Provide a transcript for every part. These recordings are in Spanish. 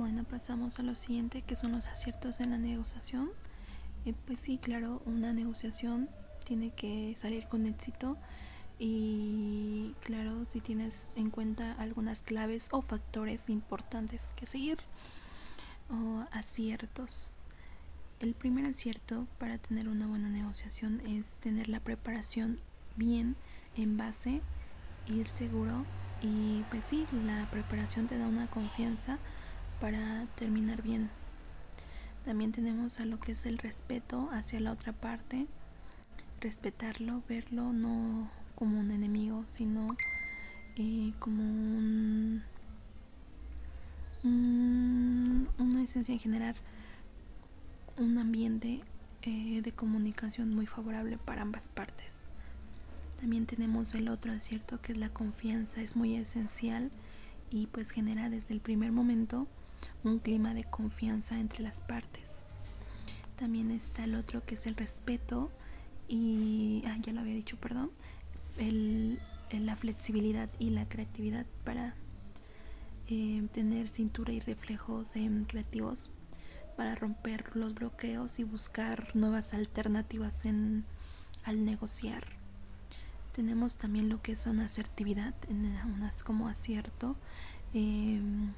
Bueno, pasamos a lo siguiente, que son los aciertos en la negociación. Eh, pues sí, claro, una negociación tiene que salir con éxito y claro, si tienes en cuenta algunas claves o factores importantes que seguir o aciertos. El primer acierto para tener una buena negociación es tener la preparación bien en base, ir seguro y pues sí, la preparación te da una confianza para terminar bien. También tenemos a lo que es el respeto hacia la otra parte, respetarlo, verlo no como un enemigo, sino eh, como un, una esencia en general, un ambiente eh, de comunicación muy favorable para ambas partes. También tenemos el otro acierto que es la confianza, es muy esencial y pues genera desde el primer momento un clima de confianza entre las partes. También está el otro que es el respeto y, ah, ya lo había dicho, perdón, la flexibilidad y la creatividad para eh, tener cintura y reflejos creativos para romper los bloqueos y buscar nuevas alternativas en, al negociar tenemos también lo que es una asertividad, unas como acierto, em,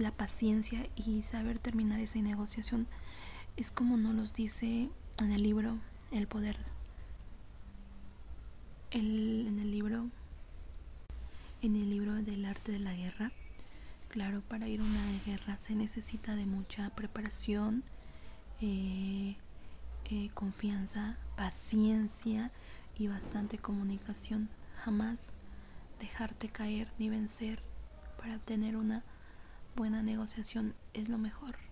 la paciencia y saber terminar esa negociación. Es como nos los dice en el libro El Poder. El, en el libro en el libro del arte de la guerra. Claro, para ir a una guerra se necesita de mucha preparación, eh, eh, confianza, paciencia y bastante comunicación. Jamás dejarte caer ni vencer para tener una buena negociación es lo mejor.